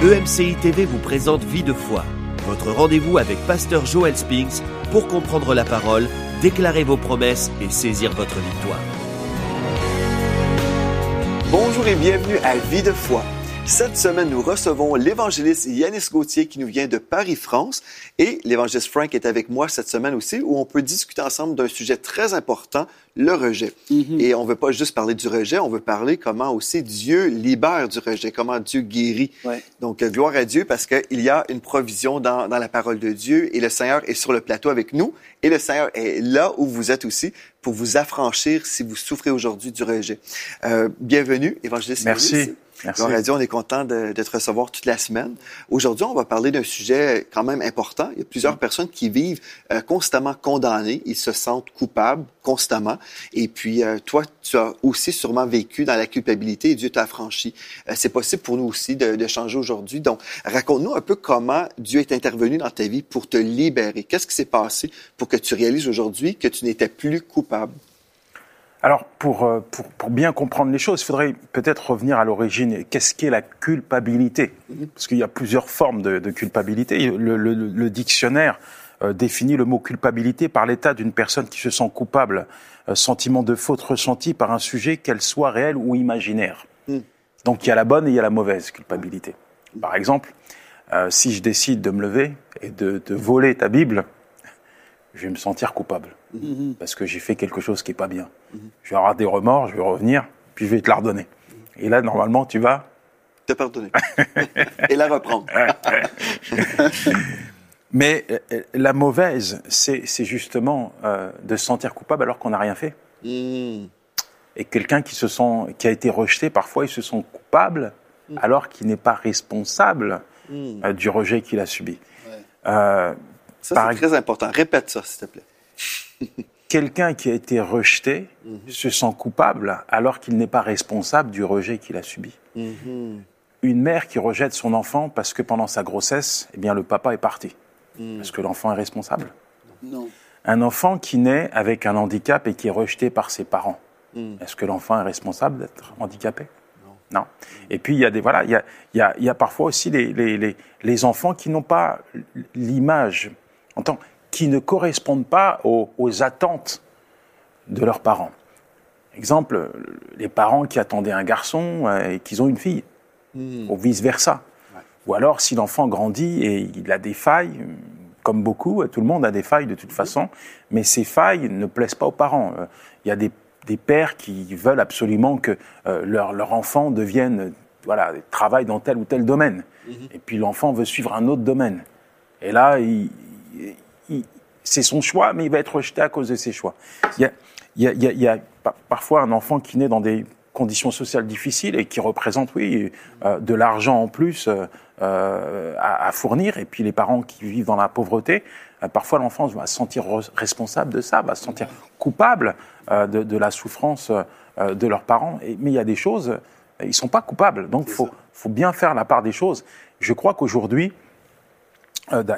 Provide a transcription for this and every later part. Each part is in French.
EMCI TV vous présente Vie de foi, votre rendez-vous avec Pasteur Joel Spinks pour comprendre la parole, déclarer vos promesses et saisir votre victoire. Bonjour et bienvenue à Vie de foi. Cette semaine, nous recevons l'évangéliste Yanis Gauthier qui nous vient de Paris, France. Et l'évangéliste Frank est avec moi cette semaine aussi, où on peut discuter ensemble d'un sujet très important, le rejet. Mhm. Et on ne veut pas juste parler du rejet, on veut parler comment aussi Dieu libère du rejet, comment Dieu guérit. Ouais. Donc, euh, gloire à Dieu parce qu'il y a une provision dans, dans la parole de Dieu et le Seigneur est sur le plateau avec nous et le Seigneur est là où vous êtes aussi pour vous affranchir si vous souffrez aujourd'hui du rejet. Euh, bienvenue, évangéliste Merci. Yanis. Merci. À Dieu, on est content de, de te recevoir toute la semaine. Aujourd'hui, on va parler d'un sujet quand même important. Il y a plusieurs Mm. personnes qui vivent euh, constamment condamnées. Ils se sentent coupables constamment. Et puis, euh, toi, tu as aussi sûrement vécu dans la culpabilité et Dieu t'a affranchi. Euh, c'est possible pour nous aussi de, de changer aujourd'hui. Donc, raconte-nous un peu comment Dieu est intervenu dans ta vie pour te libérer. Qu'est-ce qui s'est passé pour que tu réalises aujourd'hui que tu n'étais plus coupable? Alors, pour, euh, pour, pour bien comprendre les choses, il faudrait peut-être revenir à l'origine. Qu'est-ce qu'est la culpabilité? Parce qu'il y a plusieurs formes de, de culpabilité. Le, le- le dictionnaire euh, définit le mot culpabilité par l'état d'une personne qui se sent coupable, euh, sentiment de faute ressenti par un sujet, qu'elle soit réelle ou imaginaire. Mm. Donc, il y a la bonne et il y a la mauvaise culpabilité. Par exemple, euh, si je décide de me lever et de, de voler ta Bible, je vais me sentir coupable parce que j'ai fait quelque chose qui est pas bien. Je vais avoir des remords, je vais revenir, puis je vais te la redonner. Et là, normalement, tu vas. Te pardonner. et la reprendre. Mais euh, la mauvaise, c'est c'est justement euh, de se sentir coupable alors qu'on n'a rien fait. Et quelqu'un qui se sent, qui a été rejeté, parfois, il se sent coupable alors qu'il n'est pas responsable euh, du rejet qu'il a subi. Euh, Ça, Par c'est très important. Répète ça, s'il te plaît. Quelqu'un qui a été rejeté Mhm. se sent coupable alors qu'il n'est pas responsable du rejet qu'il a subi. Mhm. Une mère qui rejette son enfant parce que pendant sa grossesse, eh bien, le papa est parti. Mhm. Est-ce que l'enfant est responsable Non. Un enfant qui naît avec un handicap et qui est rejeté par ses parents, Mhm. est-ce que l'enfant est responsable d'être handicapé? Non. Et puis, il y a des, voilà, il y a, il y a, il y a parfois aussi les, les, les, les enfants qui n'ont pas l'image, en tant, qui ne correspondent pas aux, aux attentes de leurs parents. Exemple, les parents qui attendaient un garçon euh, et qu'ils ont une fille, Mhm. ou vice-versa. Ou alors, si l'enfant grandit et il a des failles, comme beaucoup, tout le monde a des failles de toute façon, mais ces failles ne plaisent pas aux parents. Euh, Il y a des, des pères qui veulent absolument que euh, leur, leur enfant devienne, euh, voilà, travaille dans tel ou tel domaine. Et puis l'enfant veut suivre un autre domaine. Et là, il- c'est son choix, mais il va être rejeté à cause de ses choix. Il y a, il y a- il y parfois un enfant qui naît dans des conditions sociales difficiles et qui représente, oui, euh, de l'argent en plus euh, euh, à, à fournir. Et puis les parents qui vivent dans la pauvreté, euh, parfois l'enfant va se sentir re- responsable de ça, va se sentir coupable de, de la souffrance de leurs parents. Et- mais il y a des choses, ils sont pas coupables. Donc il faut, faut bien faire la part des choses. Je crois qu'aujourd'hui,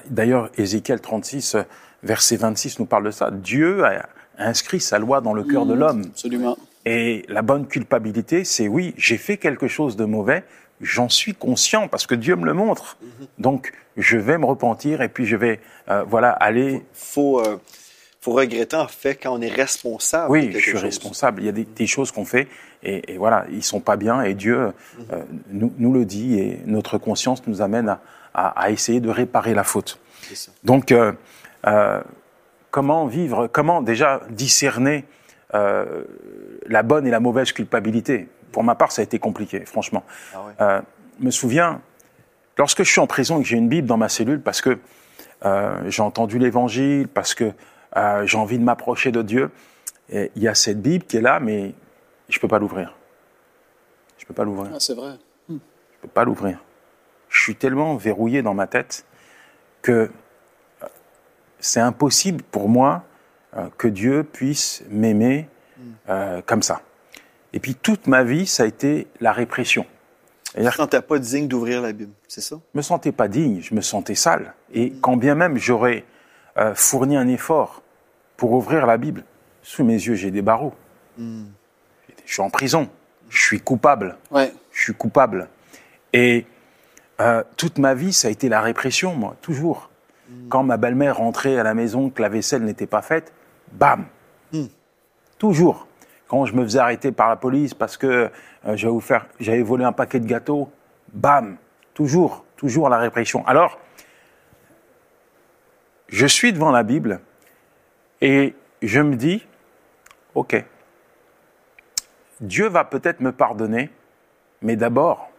D'ailleurs, Ézéchiel 36, euh, verset 26 nous parle de ça. Dieu a inscrit sa loi dans le cœur de l'homme. Absolument. Et la bonne culpabilité, c'est oui, j'ai fait quelque chose de mauvais, j'en suis conscient parce que Dieu me le montre. Donc, je vais me repentir et puis je vais, euh, voilà, aller. faut, euh, faut regretter en fait quand on est responsable. Oui, je suis chose. responsable. Il y a des, des choses qu'on fait et, et voilà, ils sont pas bien et Dieu euh, nous, nous le dit et notre conscience nous amène à, à- à essayer de réparer la faute. Ça. Donc, euh, euh, comment vivre, comment déjà discerner euh, la bonne et la mauvaise culpabilité? Pour ma part, ça a été compliqué, franchement. Ah me souviens, lorsque je suis en prison et que j'ai une Bible dans ma cellule, parce que j'ai entendu l'Évangile, parce que j'ai envie de m'approcher de Dieu, et il y a cette Bible qui est là, mais je ne peux pas l'ouvrir. Je ne peux pas l'ouvrir. Ah, c'est vrai. Je peux pas l'ouvrir. Je suis tellement verrouillé dans ma tête que euh, c'est impossible pour moi euh, que Dieu puisse m'aimer euh, comme ça. Et puis toute ma vie, ça a été la répression. Tu ne sentais pas digne d'ouvrir la Bible, c'est ça? Je me sentais pas digne, je me sentais sale. Et quand bien même j'aurais euh, fourni un effort pour ouvrir la Bible, sous mes yeux j'ai des barreaux. Je suis en prison, je suis coupable. Ouais. je suis coupable. Et Euh, toute ma vie, ça a été la répression, moi, toujours. Quand ma belle-mère rentrait à la maison, que la vaisselle n'était pas faite, bam Toujours. Quand je me faisais arrêter par la police parce que euh, j'avais volé un paquet de gâteaux, bam Toujours, toujours la répression. Alors, je suis devant la Bible et je me dis, ok, Dieu va peut-être me pardonner, mais d'abord,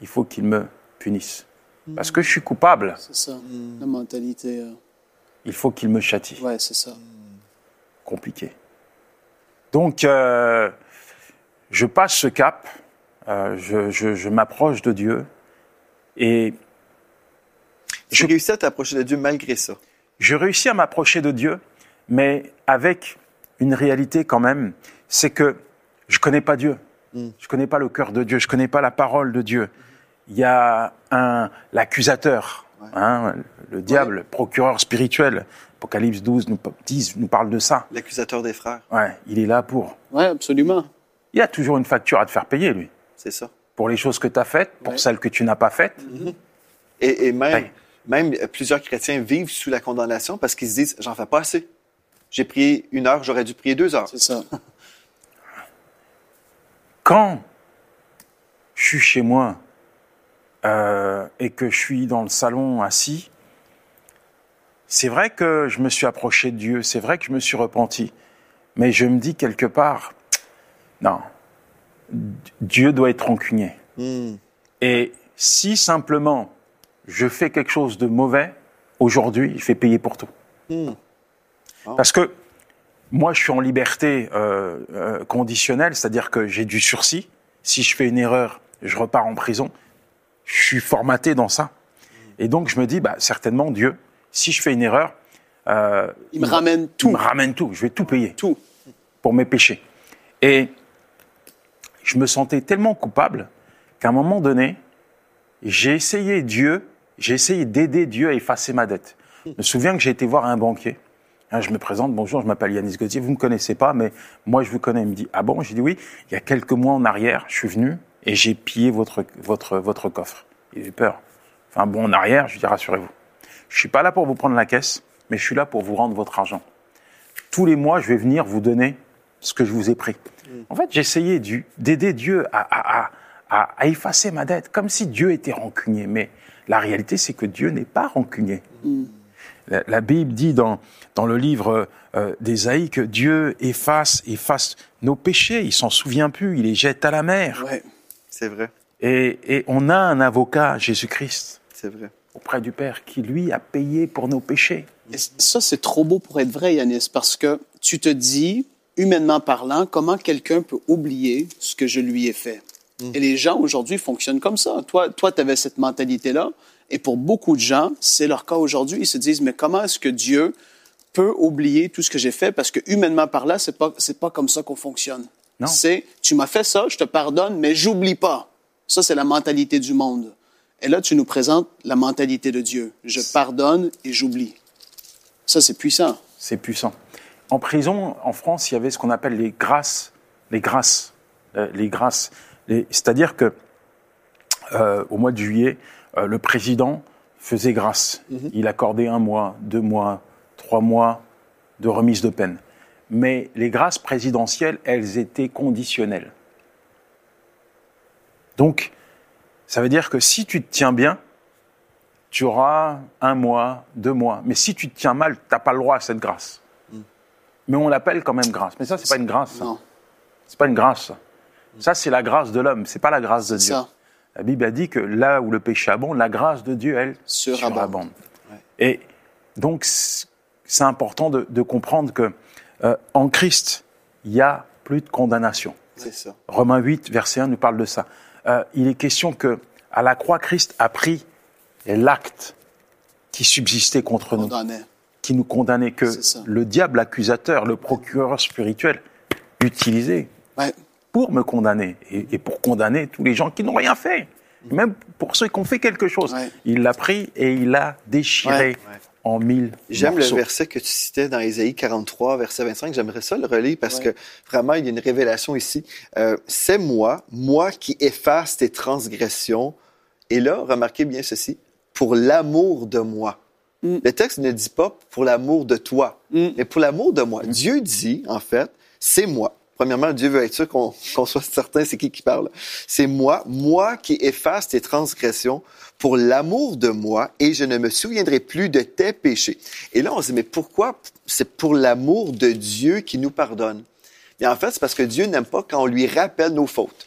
il faut qu'il me punisse. Parce que je suis coupable, C'est ça, la mentalité. euh, il faut qu'il me châtie. Ouais, c'est ça. Compliqué. Donc, euh, je passe ce cap, euh, je, je- je m'approche de Dieu, et J'ai réussi à t'approcher de Dieu malgré ça? je réussis à m'approcher de Dieu, mais avec une réalité quand même, c'est que je connais pas Dieu. Je connais pas le cœur de Dieu, je connais pas la parole de Dieu. Il y a un l'accusateur, hein, le diable, procureur spirituel. Apocalypse 12 nous, 10 nous parle de ça. L'accusateur des frères, Ouais, il est là pour. Ouais, absolument. Il y a toujours une facture à te faire payer, lui, c'est ça. pour les choses que tu as faites, pour Ouais. celles que tu n'as pas faites. Et, et même, Ouais. même euh, plusieurs chrétiens vivent sous la condamnation parce qu'ils se disent J'en fais pas assez. J'ai prié une heure, j'aurais dû prier deux heures. C'est ça. Quand je suis chez moi euh, et que je suis dans le salon assis, c'est vrai que je me suis approché de Dieu, c'est vrai que je me suis repenti, mais je me dis quelque part, non, Dieu doit être rancunier. Hmm. Et si simplement je fais quelque chose de mauvais, aujourd'hui, il fait payer pour tout. Hmm. Parce que moi, je suis en liberté euh, euh, conditionnelle, c'est-à-dire que j'ai du sursis. Si je fais une erreur, je repars en prison. Je suis formaté dans ça. Et donc, je me dis, bah, certainement, Dieu, si je fais une erreur, euh, Il me ramène il tout. me ramène tout. Je vais tout payer Tout. pour mes péchés. Et je me sentais tellement coupable qu'à un moment donné, j'ai essayé Dieu, j'ai essayé d'aider Dieu à effacer ma dette. Je me souviens que j'ai été voir un banquier. Hein, Je me présente, bonjour, je m'appelle Yanis Gauthier, vous ne me connaissez pas, mais moi je vous connais. Il me dit, ah bon J'ai dit oui, il y a quelques mois en arrière, je suis venu et j'ai pillé votre, votre, votre coffre. Il a eu peur. Enfin bon, en arrière, je dis, rassurez-vous. Je suis pas là pour vous prendre la caisse, mais je suis là pour vous rendre votre argent tous les mois, je vais venir vous donner ce que je vous ai pris. En fait, j'essayais d'aider Dieu à, à- à- à- effacer ma dette, comme si Dieu était rancunier. Mais la réalité, c'est que Dieu n'est pas rancunier. La, la Bible dit dans, dans le livre euh, d'Ésaïe que Dieu efface, efface nos péchés. Il s'en souvient plus, il les jette à la mer. Ouais. C'est vrai. Et, et on a un avocat, Jésus-Christ, C'est vrai. auprès du Père, qui lui a payé pour nos péchés. Et ça, c'est trop beau pour être vrai, Yanis, parce que tu te dis, humainement parlant, comment quelqu'un peut oublier ce que je lui ai fait? Et les gens aujourd'hui fonctionnent comme ça. Toi, toi, tu avais cette mentalité-là. Et pour beaucoup de gens, c'est leur cas aujourd'hui. Ils se disent, mais comment est-ce que Dieu peut oublier tout ce que j'ai fait? Parce que humainement parlant, c'est pas, c'est pas comme ça qu'on fonctionne. C'est, tu m'as fait ça, je te pardonne, mais j'oublie pas. Ça, c'est la mentalité du monde. Et là, tu nous présentes la mentalité de Dieu. Je pardonne et j'oublie. Ça, c'est puissant. C'est puissant. En prison, en France, il y avait ce qu'on appelle les grâces. Les grâces. Euh, les grâces. C'est-à-dire que euh, au mois de juillet, euh, le président faisait grâce. Il accordait un mois, deux mois, trois mois de remise de peine. Mais les grâces présidentielles, elles étaient conditionnelles. Donc, ça veut dire que si tu te tiens bien, tu auras un mois, deux mois. Mais si tu te tiens mal, tu n'as pas le droit à cette grâce. Mais on l'appelle quand même grâce. Mais ça, c'est pas une grâce. ça. Non, C'est pas une grâce. Ça, Ça, c'est la grâce de l'homme. C'est pas la grâce de Dieu. ça. La Bible a dit que là où le péché abonde, la grâce de Dieu, elle, Surabonde. Et donc, c'est c'est important de, de comprendre que euh, en Christ, il y a plus de condamnation. C'est ça. Romains 8, verset 1 nous parle de ça. Euh, il est question que à la croix, Christ a pris l'acte qui subsistait contre nous, qui nous condamnait, que le diable accusateur, le procureur spirituel, utilisait Ouais. pour me condamner et, et pour condamner tous les gens qui n'ont rien fait. Même pour ceux qui ont fait quelque chose. Ouais. Il l'a pris et il l'a déchiré Ouais. En mille J'aime le verset que tu citais dans Ésaïe 43, verset 25. J'aimerais ça le relire parce Ouais. que vraiment, il y a une révélation ici. Euh, c'est moi, moi qui efface tes transgressions Et là, remarquez bien ceci, pour l'amour de moi. Mm. Le texte ne dit pas pour l'amour de toi, Mm. mais pour l'amour de moi. Dieu dit, en fait, c'est moi. Premièrement, Dieu veut être sûr qu'on soit certain c'est qui qui parle. C'est moi, moi qui efface tes transgressions pour l'amour de moi et je ne me souviendrai plus de tes péchés. Et là, on se dit, mais pourquoi? C'est pour l'amour de Dieu qui nous pardonne? Et en fait, c'est parce que Dieu n'aime pas quand on lui rappelle nos fautes.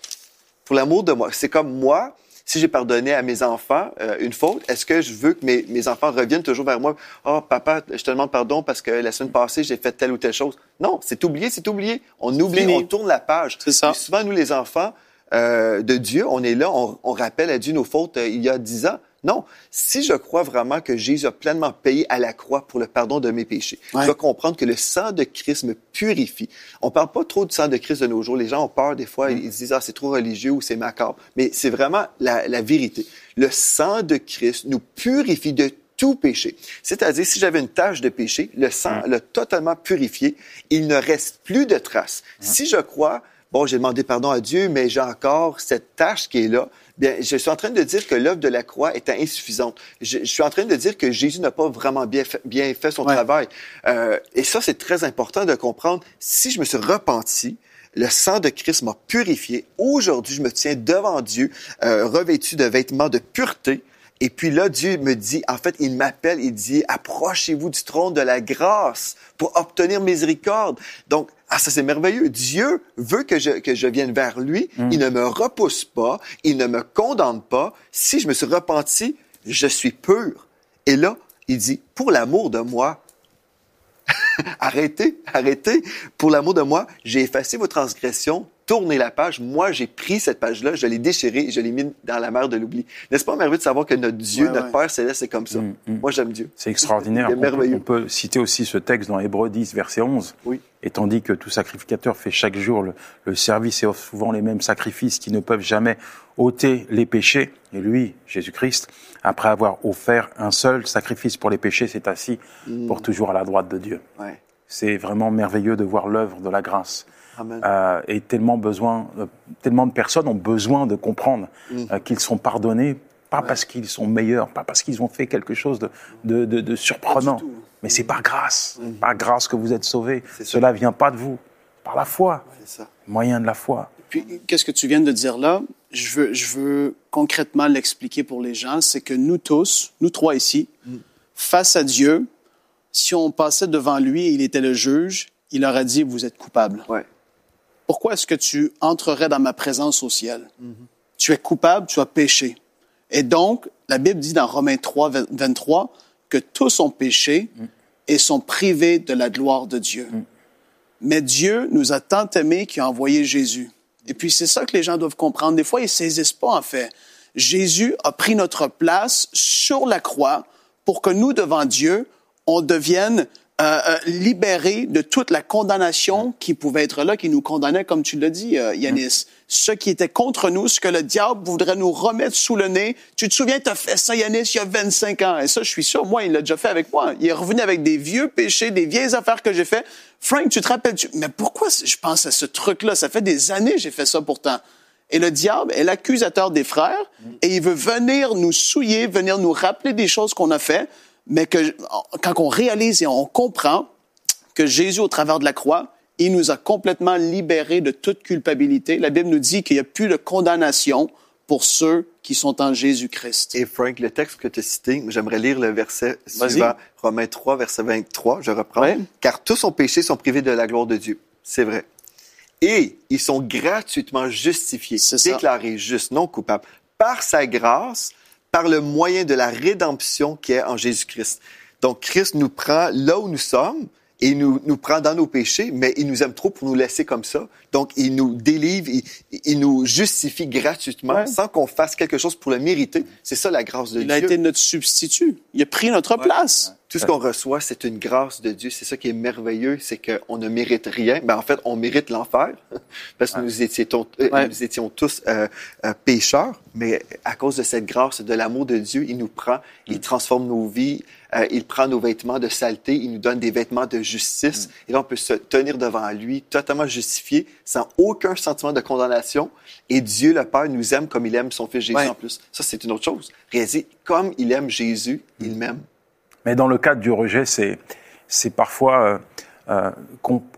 Pour l'amour de moi. C'est comme moi, si j'ai pardonné à mes enfants euh, une faute, est-ce que je veux que mes, mes enfants reviennent toujours vers moi? Oh, papa, je te demande pardon parce que la semaine passée, j'ai fait telle ou telle chose. Non, c'est oublié, c'est oublié. On oublie, Fini. on tourne la page. C'est ça. Et souvent, nous, les enfants euh, de Dieu, on est là, on, on rappelle à Dieu nos fautes euh, il y a dix ans. Non, si je crois vraiment que Jésus a pleinement payé à la croix pour le pardon de mes péchés, Ouais. je dois comprendre que le sang de Christ me purifie. On parle pas trop du sang de Christ de nos jours. Les gens ont peur des fois, ils se disent ah c'est trop religieux ou c'est macabre. Mais c'est vraiment la, la vérité. Le sang de Christ nous purifie de tout péché. C'est-à-dire, si j'avais une tache de péché, le sang l'a totalement purifié. Il ne reste plus de traces. Si je crois, bon, j'ai demandé pardon à Dieu, mais j'ai encore cette tache qui est là, bien, je suis en train de dire que l'œuvre de la croix est insuffisante. Je, je suis en train de dire que Jésus n'a pas vraiment bien fait, bien fait son Ouais. travail. Euh, et ça, c'est très important de comprendre. Si je me suis repenti, le sang de Christ m'a purifié. Aujourd'hui, je me tiens devant Dieu, euh, revêtu de vêtements de pureté. Et puis là, Dieu me dit, en fait, il m'appelle, il dit, approchez-vous du trône de la grâce pour obtenir miséricorde. Donc, ah, ça c'est merveilleux. Dieu veut que je, que je vienne vers lui. Il ne me repousse pas. Il ne me condamne pas. Si je me suis repenti, je suis pur. Et là, il dit, pour l'amour de moi, arrêtez, arrêtez. Pour l'amour de moi, j'ai effacé vos transgressions, tournez la page. Moi, j'ai pris cette page-là, je l'ai déchirée et je l'ai mis dans la mer de l'oubli. N'est-ce pas merveilleux de savoir que notre Dieu, Ouais, notre ouais. Père céleste, c'est comme ça? Mm, mm. Moi, j'aime Dieu. C'est extraordinaire. C'est On peut, merveilleux. on peut citer aussi ce texte dans Hébreux 10, verset 11. Oui. Et tandis que tout sacrificateur fait chaque jour le, le service et offre souvent les mêmes sacrifices qui ne peuvent jamais ôter les péchés, et lui, Jésus-Christ, après avoir offert un seul sacrifice pour les péchés, s'est assis Mm. pour toujours à la droite de Dieu. Ouais. C'est vraiment merveilleux de voir l'œuvre de la grâce. Euh, et tellement besoin, euh, tellement de personnes ont besoin de comprendre Mm. euh, qu'ils sont pardonnés, pas parce qu'ils sont meilleurs, pas parce qu'ils ont fait quelque chose de, de, de, de surprenant, mais c'est par grâce, par grâce que vous êtes sauvés. Mm. Cela vient pas de vous, par la foi, C'est ça. moyen de la foi. Puis, qu'est-ce que tu viens de dire là? Je veux, je veux concrètement l'expliquer pour les gens. C'est que nous tous, nous trois ici, face à Dieu, si on passait devant lui et il était le juge, il aurait dit, vous êtes coupable. Ouais. Pourquoi est-ce que tu entrerais dans ma présence au ciel? Tu es coupable, tu as péché. Et donc, la Bible dit dans Romains 3, 23, que tous ont péché et sont privés de la gloire de Dieu. Mais Dieu nous a tant aimés qu'il a envoyé Jésus. Et puis, c'est ça que les gens doivent comprendre. Des fois, ils saisissent pas, en fait. Jésus a pris notre place sur la croix pour que nous, devant Dieu, on devienne euh, euh, libérés de toute la condamnation qui pouvait être là, qui nous condamnait, comme tu l'as dit, euh, Yanis. Ce qui était contre nous, ce que le diable voudrait nous remettre sous le nez. Tu te souviens, tu as fait ça, Yanis, il y a 25 ans. Et ça, je suis sûr, moi, il l'a déjà fait avec moi. Il est revenu avec des vieux péchés, des vieilles affaires que j'ai fait. Frank, tu te rappelles, tu... mais pourquoi je pense à ce truc-là? Ça fait des années que j'ai fait ça pourtant. Et le diable est l'accusateur des frères et il veut venir nous souiller, venir nous rappeler des choses qu'on a fait, mais que quand on réalise et on comprend que Jésus, au travers de la croix, il nous a complètement libérés de toute culpabilité. La Bible nous dit qu'il n'y a plus de condamnation pour ceux qui sont en Jésus-Christ. Et Frank, le texte que tu as cité, j'aimerais lire le verset suivant, Romains 3, verset 23, je reprends. Ouais. Car tous ont péché, sont privés de la gloire de Dieu. C'est vrai. Et ils sont gratuitement justifiés, déclarés justes, non coupables, par sa grâce, par le moyen de la rédemption qui est en Jésus-Christ. Donc, Christ nous prend là où nous sommes et il nous, nous prend dans nos péchés, mais il nous aime trop pour nous laisser comme ça. Donc, il nous délivre, il, il nous justifie gratuitement Ouais. sans qu'on fasse quelque chose pour le mériter. C'est ça la grâce de Il Dieu. a été notre substitut. Il a pris notre place. Tout ce qu'on reçoit, c'est une grâce de Dieu. C'est ça qui est merveilleux, c'est qu'on ne mérite rien. Ben, en fait, on mérite l'enfer, parce que nous, étions, euh, nous étions tous euh, euh, pécheurs, mais à cause de cette grâce, de l'amour de Dieu, il nous prend, il mm. transforme nos vies, euh, il prend nos vêtements de saleté, il nous donne des vêtements de justice, mm. et là, on peut se tenir devant lui, totalement justifié, sans aucun sentiment de condamnation, et Dieu, le Père, nous aime comme il aime son Fils Jésus en plus. Ça, c'est une autre chose. Réaliser, comme il aime Jésus, il m'aime. Mais dans le cadre du rejet, c'est, parfois euh, euh,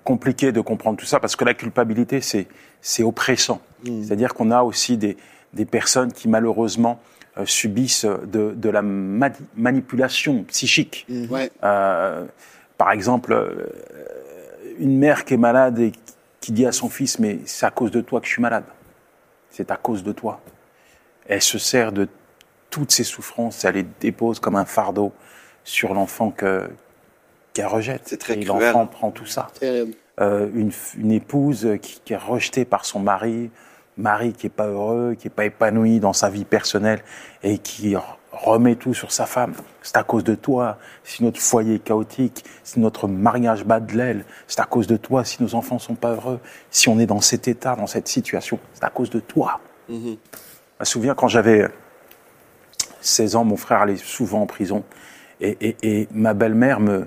compliqué de comprendre tout ça parce que la culpabilité, c'est, oppressant. Mm. C'est-à-dire qu'on a aussi des, des personnes qui malheureusement euh, subissent de, de la manipulation psychique. Mm. Ouais. Euh, par exemple, une mère qui est malade et qui dit à son fils, mais c'est à cause de toi que je suis malade. C'est à cause de toi. Elle se sert de toutes ses souffrances, elle les dépose comme un fardeau sur l'enfant que qu'elle rejette. C'est très Et l'enfant prend tout ça. Euh, une, une, épouse qui, qui, est rejetée par son mari, mari qui est pas heureux, qui est pas épanoui dans sa vie personnelle et qui remet tout sur sa femme. C'est à cause de toi si notre foyer est chaotique, si notre mariage bat de l'aile. C'est à cause de toi si nos enfants sont pas heureux, si on est dans cet état, dans cette situation. C'est à cause de toi. Mm -hmm. Je me souviens quand j'avais 16 ans, mon frère allait souvent en prison. Et, et, et ma belle-mère me,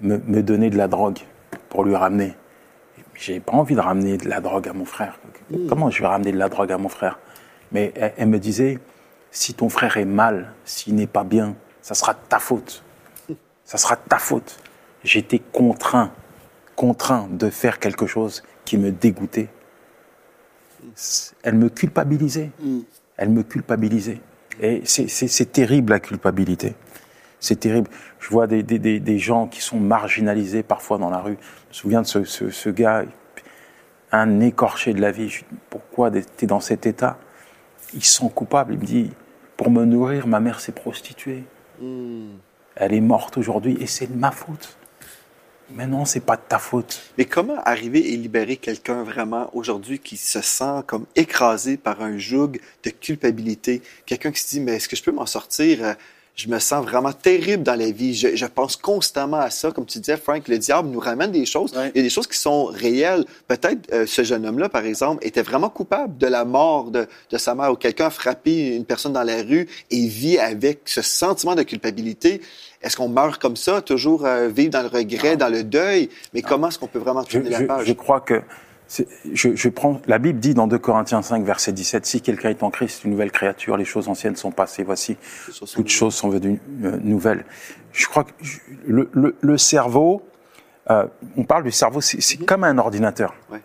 me, me, donnait de la drogue pour lui ramener. J'ai pas envie de ramener de la drogue à mon frère. Mmh. Comment je vais ramener de la drogue à mon frère? Mais elle, elle, me disait, si ton frère est mal, s'il n'est pas bien, ça sera de ta faute. Ça sera de ta faute. J'étais contraint, contraint de faire quelque chose qui me dégoûtait. Elle me culpabilisait. Mmh. Elle me culpabilisait. Et c'est terrible la culpabilité. C'est terrible. Je vois des, des, des, gens qui sont marginalisés parfois dans la rue. Je me souviens de ce, ce, ce gars, un écorché de la vie. Je dis, pourquoi tu es dans cet état? Il se sent coupable. Il me dit, pour me nourrir, ma mère s'est prostituée. Mm. Elle est morte aujourd'hui et c'est de ma faute. Mais non, c'est pas de ta faute. Mais comment arriver et libérer quelqu'un vraiment aujourd'hui qui se sent comme écrasé par un joug de culpabilité? Quelqu'un qui se dit, mais est-ce que je peux m'en sortir? Je me sens vraiment terrible dans la vie. Je, je, pense constamment à ça. Comme tu disais, Frank, le diable nous ramène des choses. Ouais. Il y a des choses qui sont réelles. Peut-être euh, ce jeune homme-là, par exemple, était vraiment coupable de la mort de, de sa mère ou quelqu'un a frappé une personne dans la rue et vit avec ce sentiment de culpabilité. Est-ce qu'on meurt comme ça, toujours euh, vivre dans le regret, non. dans le deuil? Mais non. comment est-ce qu'on peut vraiment tourner je, la page? Je crois que je, je, prends la Bible dit dans 2 Corinthiens 5 verset 17 si quelqu'un est en Christ une nouvelle créature les choses anciennes sont passées voici toutes choses sont venues euh, nouvelles je crois que le, le, le cerveau euh, on parle du cerveau c'est mm -hmm. comme un ordinateur ouais.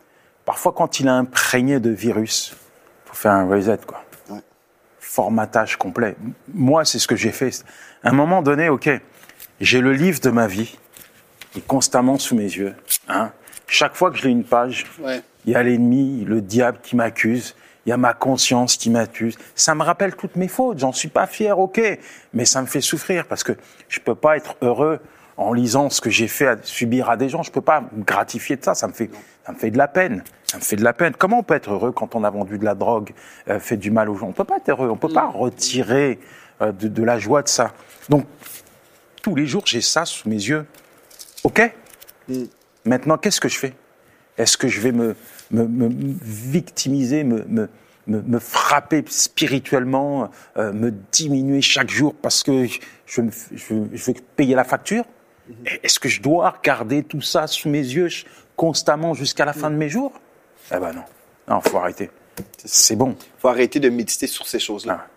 parfois quand il est imprégné de virus faut faire un reset quoi ouais. formatage complet moi c'est ce que j'ai fait à un moment donné ok j'ai le livre de ma vie est constamment sous mes yeux hein chaque fois que je lis une page, ouais. il y a l'ennemi, le diable qui m'accuse, il y a ma conscience qui m'accuse. Ça me rappelle toutes mes fautes, j'en suis pas fier, ok, mais ça me fait souffrir parce que je peux pas être heureux en lisant ce que j'ai fait à subir à des gens. Je peux pas me gratifier de ça, ça me fait, ça me fait de la peine. Ça me fait de la peine. Comment on peut être heureux quand on a vendu de la drogue, euh, fait du mal aux gens? On peut pas être heureux, on peut pas retirer euh, de, de la joie de ça. Donc tous les jours j'ai ça sous mes yeux, ok? Mm. Maintenant, qu'est-ce que je fais? Est-ce que je vais me, me, me victimiser, me, me, me, frapper spirituellement, euh, me diminuer chaque jour parce que je, je, je vais payer la facture? -hmm. Est-ce que je dois garder tout ça sous mes yeux constamment jusqu'à la fin de mes jours? Eh ben non. Non, faut arrêter. C'est bon. faut arrêter de méditer sur ces choses-là. Ah.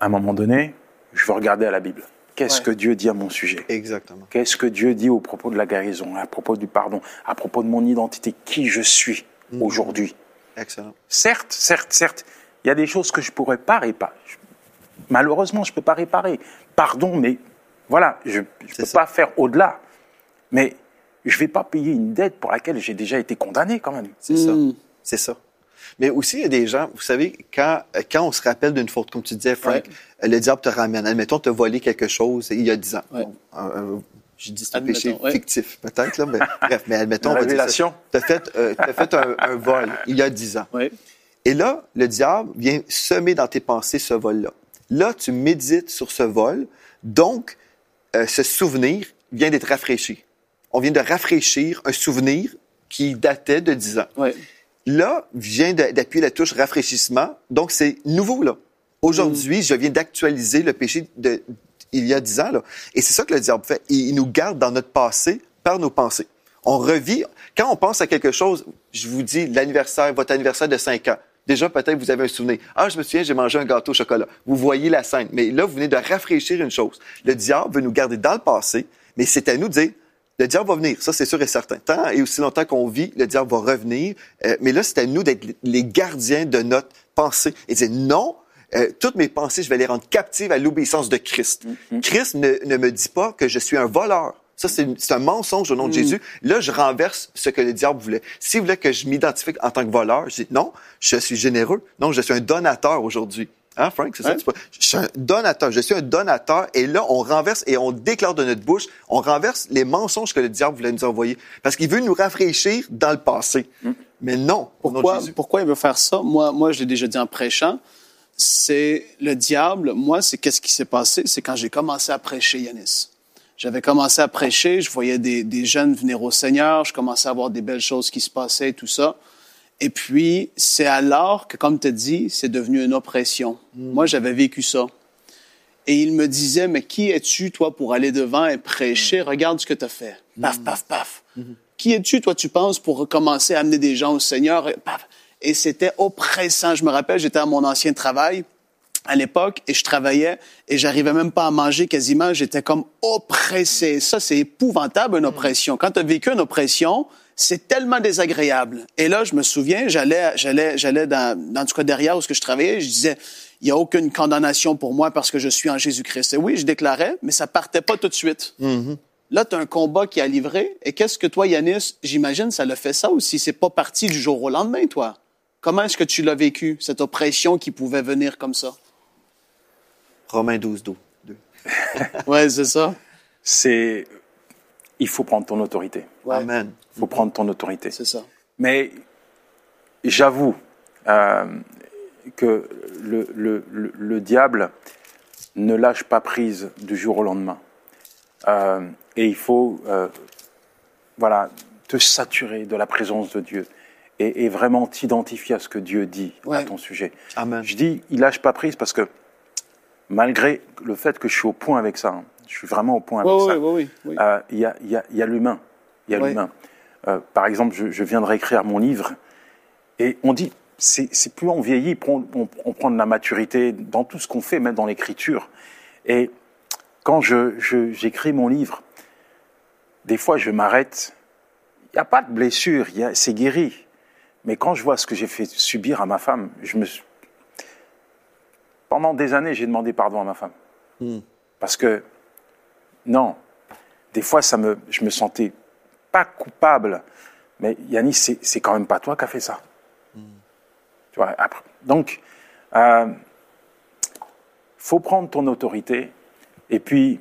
À un moment donné, je veux regarder à la Bible. Qu'est-ce ouais. que Dieu dit à mon sujet Exactement. Qu'est-ce que Dieu dit au propos de la guérison, à propos du pardon, à propos de mon identité, qui je suis mmh. aujourd'hui Excellent. Certes, certes, certes, il y a des choses que je pourrais pas réparer. Malheureusement, je peux pas réparer. Pardon, mais voilà, je ne peux ça. pas faire au-delà. Mais je vais pas payer une dette pour laquelle j'ai déjà été condamné quand même. C'est mmh. ça. C'est ça. Mais aussi, il y a des gens, vous savez, quand, quand on se rappelle d'une faute, comme tu disais, Frank, ouais. le diable te ramène. Admettons, tu as volé quelque chose il y a 10 ans. Ouais. Bon, j'ai dit c'est un péché ouais. fictif, peut-être, là, mais bref, mais admettons, on va dire Tu as fait, euh, as fait un, un, vol il y a 10 ans. Et là, le diable vient semer dans tes pensées ce vol-là. Là, tu médites sur ce vol, donc, euh, ce souvenir vient d'être rafraîchi. On vient de rafraîchir un souvenir qui datait de 10 ans. Ouais. Là, vient d'appuyer la touche rafraîchissement. Donc, c'est nouveau, là. Aujourd'hui, je viens d'actualiser le péché de, il y a 10 ans, là. Et c'est ça que le diable fait. Il, il nous garde dans notre passé par nos pensées. On revit. Quand on pense à quelque chose, je vous dis l'anniversaire, votre anniversaire de 5 ans. Déjà, peut-être vous avez un souvenir. Ah, je me souviens, j'ai mangé un gâteau au chocolat. Vous voyez la scène. Mais là, vous venez de rafraîchir une chose. Le diable veut nous garder dans le passé, mais c'est à nous de dire, le diable va venir, ça c'est sûr et certain. Tant et aussi longtemps qu'on vit, le diable va revenir. Euh, mais là, c'est à nous d'être les gardiens de notre pensée et dire non. euh, toutes mes pensées, je vais les rendre captives à l'obéissance de Christ. Christ ne, ne me dit pas que je suis un voleur. Ça, c'est un mensonge au nom de Jésus. Là, je renverse ce que le diable voulait. S'il voulait que je m'identifie en tant que voleur, je dis non, je suis généreux. Non, je suis un donateur aujourd'hui. Hein, Frank, c'est ça? Tu vois? Je suis un donateur. Je suis un donateur. Et là, on renverse et on déclare de notre bouche, on renverse les mensonges que le diable voulait nous envoyer. Parce qu'il veut nous rafraîchir dans le passé. Mais non. Pourquoi, pourquoi il veut faire ça? Moi, moi je l'ai déjà dit en prêchant. C'est le diable. Moi, c'est qu'est-ce qui s'est passé? C'est quand j'ai commencé à prêcher, Yanis. J'avais commencé à prêcher, je voyais des, des jeunes venir au Seigneur, je commençais à voir des belles choses qui se passaient, tout ça. Et puis, c'est alors que, comme tu dit, c'est devenu une oppression. Moi, j'avais vécu ça. Et il me disait, mais qui es-tu, toi, pour aller devant et prêcher? Regarde ce que tu as fait. Paf, paf, paf. Qui es-tu, toi, tu penses, pour recommencer à amener des gens au Seigneur? Paf. Et c'était oppressant. Je me rappelle, j'étais à mon ancien travail à l'époque et je travaillais et j'arrivais même pas à manger quasiment. J'étais comme oppressé. Ça, c'est épouvantable, une oppression. Quand tu as vécu une oppression, c'est tellement désagréable. Et là, je me souviens, j'allais, j'allais, j'allais dans, dans tout cas derrière où ce que je travaillais, je disais, il n'y a aucune condamnation pour moi parce que je suis en Jésus-Christ. Et oui, je déclarais, mais ça partait pas tout de suite. Là, tu as un combat qui a livré. Et qu'est-ce que toi, Yanis, j'imagine, ça le fait ça aussi? C'est pas parti du jour au lendemain, toi. Comment est-ce que tu l'as vécu, cette oppression qui pouvait venir comme ça? Romains 12, 12. deux. Ouais, c'est ça. C'est. Il faut prendre ton autorité. Ouais, Amen. Il faut prendre ton autorité. c'est ça. Mais j'avoue euh, que le, le- le- le diable ne lâche pas prise du jour au lendemain. Euh, et il faut euh, voilà, te saturer de la présence de Dieu et, et vraiment t'identifier à ce que Dieu dit Ouais. à ton sujet. Amen. Je dis, il lâche pas prise parce que malgré le fait que je suis au point avec ça, hein, je suis vraiment au point avec ça, oui, oui. oui. euh, il y a, il y a- il y a l'humain. Il y a l'humain. Euh, par exemple, je, je viens de réécrire mon livre et on dit, c'est plus on vieillit, on, on- on prend de la maturité dans tout ce qu'on fait, même dans l'écriture. Et quand j'écris mon livre, des fois je m'arrête. Il n'y a pas de blessure, il y a- c'est guéri. Mais quand je vois ce que j'ai fait subir à ma femme, je me suis... Pendant des années, j'ai demandé pardon à ma femme. Parce que, non, des fois, ça me, je me sentais pas coupable. Mais Yannis, c'est, quand même pas toi qui as fait ça. Tu vois, après. Donc, euh, faut prendre ton autorité et puis,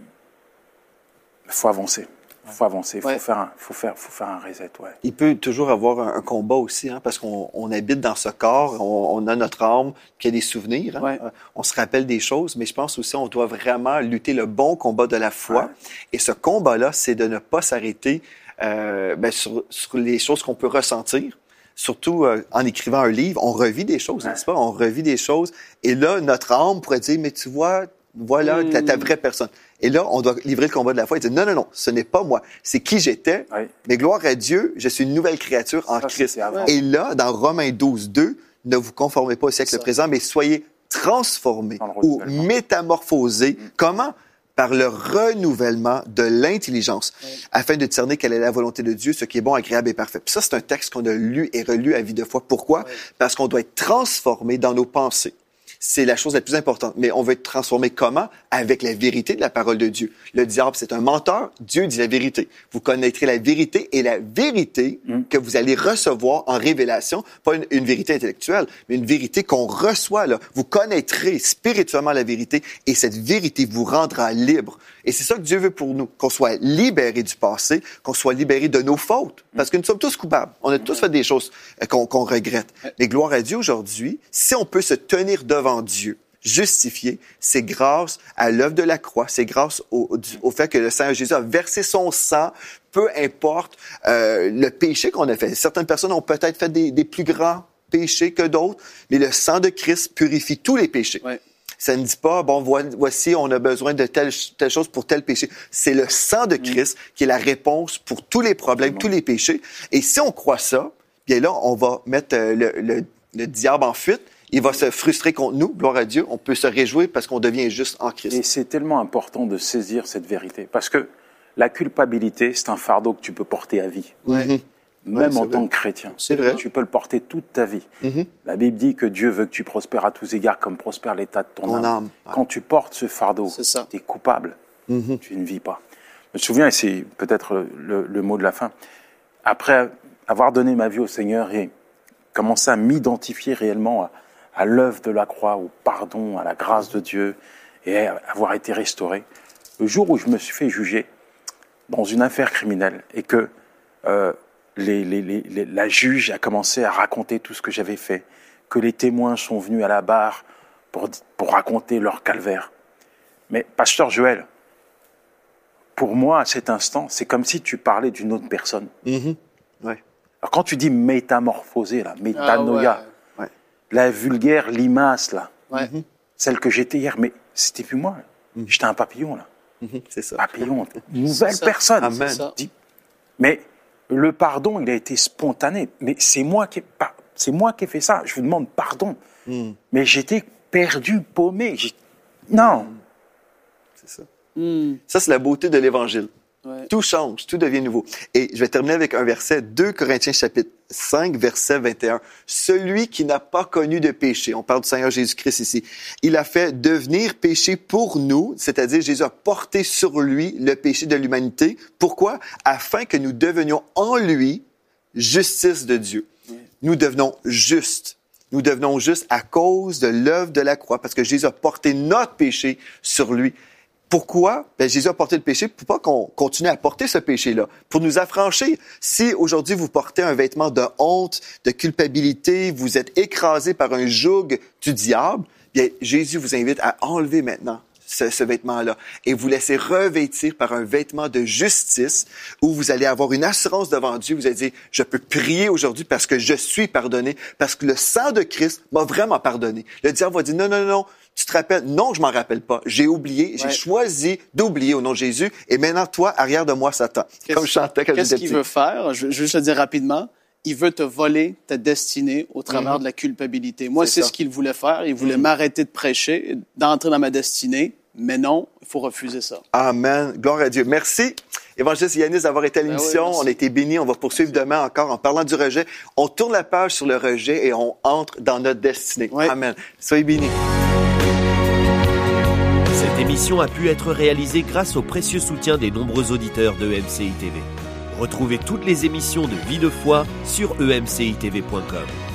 faut avancer. Faut avancer. Faut Ouais. faire un, faut faire, faut faire un reset, ouais. Il peut toujours avoir un, un combat aussi, hein, parce qu'on on habite dans ce corps, on, on a notre âme qui a des souvenirs, hein, Ouais. euh, on se rappelle des choses, mais je pense aussi on doit vraiment lutter le bon combat de la foi. Ouais. Et ce combat-là, c'est de ne pas s'arrêter euh, ben, sur, sur les choses qu'on peut ressentir. Surtout euh, en écrivant un livre, on revit des choses, n'est-ce pas? On revit des choses. Et là, notre âme pourrait dire, mais tu vois, voilà ta, ta vraie personne. Et là, on doit livrer le combat de la foi et dire, non, non, non, ce n'est pas moi. C'est qui j'étais. Mais gloire à Dieu, je suis une nouvelle créature en Ça, Christ. Et là, dans Romains 12, 2, ne vous conformez pas au siècle Ça. présent, mais soyez transformés ou métamorphosés. Comment? Par le renouvellement de l'intelligence, afin de discerner quelle est la volonté de Dieu, ce qui est bon, agréable et parfait. Puis ça, c'est un texte qu'on a lu et relu à vie de foi. Pourquoi? Parce qu'on doit être transformé dans nos pensées. C'est la chose la plus importante. Mais on veut être transformé comment? Avec la vérité de la parole de Dieu. Le diable, c'est un menteur. Dieu dit la vérité. Vous connaîtrez la vérité et la vérité que vous allez recevoir en révélation, pas une, une vérité intellectuelle, mais une vérité qu'on reçoit. Là. Vous connaîtrez spirituellement la vérité et cette vérité vous rendra libre. Et c'est ça que Dieu veut pour nous, qu'on soit libéré du passé, qu'on soit libéré de nos fautes. Parce que nous sommes tous coupables. On a tous fait des choses euh, qu'on regrette. Mais gloire à Dieu aujourd'hui, si on peut se tenir devant Dieu, justifiés, c'est grâce à l'œuvre de la croix, c'est grâce au, au, fait que le Seigneur Jésus a versé son sang, peu importe euh, le péché qu'on a fait. Certaines personnes ont peut-être fait des, des, plus grands péchés que d'autres, mais le sang de Christ purifie tous les péchés. Ouais. Ça ne dit pas, bon, voici, on a besoin de telle, telle chose pour tel péché. C'est le sang de Christ qui est la réponse pour tous les problèmes, tous les péchés. Et si on croit ça, bien là, on va mettre euh, le, le, le diable en fuite. Il va se frustrer contre nous, gloire à Dieu. On peut se réjouir parce qu'on devient juste en Christ. Et c'est tellement important de saisir cette vérité. Parce que la culpabilité, c'est un fardeau que tu peux porter à vie. Ouais. Même en tant que chrétien. C'est vrai. Tu peux le porter toute ta vie. Mhm. La Bible dit que Dieu veut que tu prospères à tous égards comme prospère l'état de ton, Ton âme. âme, ouais. Quand tu portes ce fardeau, tu es coupable. Mhm. Tu ne vis pas. Je me souviens, et c'est peut-être le, le mot de la fin, après avoir donné ma vie au Seigneur et commencé à m'identifier réellement à, à l'œuvre de la croix, au pardon, à la grâce de Dieu et à avoir été restauré, le jour où je me suis fait juger dans une affaire criminelle et que euh, les, les, les, les- la juge a commencé à raconter tout ce que j'avais fait, que les témoins sont venus à la barre pour, pour raconter leur calvaire. Mais, pasteur Joël, pour moi, à cet instant, c'est comme si tu parlais d'une autre personne. Mhm. Ouais. Alors, quand tu dis métamorphosé, là, métanoïa, Ah Ouais. la vulgaire limace, là, ouais. Mhm. celle que j'étais hier, mais c'était plus moi. là. J'étais un papillon, là. C'est ça. Papillon, nouvelle ça. personne. Amen. Ça. Mais le pardon, il a été spontané. Mais c'est moi qui ai, pas- c'est moi qui ai fait ça. Je vous demande pardon. Mm. Mais j'étais perdu, paumé. J'ai- Non. C'est ça. Hmm. Ça, c'est la beauté de l'Évangile. Ouais. Tout change, tout devient nouveau. Et je vais terminer avec un verset, 2 Corinthiens chapitre 5, verset 21. Celui qui n'a pas connu de péché, on parle du Seigneur Jésus-Christ ici, il a fait devenir péché pour nous, c'est-à-dire Jésus a porté sur lui le péché de l'humanité. Pourquoi? Afin que nous devenions en lui justice de Dieu. Nous devenons justes. Nous devenons justes à cause de l'œuvre de la croix, parce que Jésus a porté notre péché sur lui. Pourquoi? Ben, Jésus a porté le péché pour pas qu'on continue à porter ce péché-là, pour nous affranchir. Si aujourd'hui vous portez un vêtement de honte, de culpabilité, vous êtes écrasé par un joug du diable, bien, Jésus vous invite à enlever maintenant ce, ce vêtement-là et vous laisser revêtir par un vêtement de justice où vous allez avoir une assurance devant Dieu. Vous allez dire, je peux prier aujourd'hui parce que je suis pardonné, parce que le sang de Christ m'a vraiment pardonné. Le diable va dire, non, non, non, tu te rappelles? Non, je m'en rappelle pas. J'ai oublié, j'ai choisi d'oublier au nom de Jésus. Et maintenant, toi, arrière de moi, Satan. Qu'est-ce- Comme je chantais quand Qu'est-ce qu'il veut faire? Je, je vais juste le dire rapidement. Il veut te voler ta destinée au travers de la culpabilité. Moi, C'est ce qu'il voulait faire. Il voulait m'arrêter de prêcher, d'entrer dans ma destinée. Mais non, il faut refuser ça. Amen. Gloire à Dieu. Merci. Évangéliste Yanis d'avoir été à Ben oui, l'émission. on a été bénis. On va poursuivre demain encore en parlant du rejet. On tourne la page sur le rejet et on entre dans notre destinée. Amen. Soyez bénis. Cette émission a pu être réalisée grâce au précieux soutien des nombreux auditeurs de MCI TV. Retrouvez toutes les émissions de Vie de foi sur emcitv.com.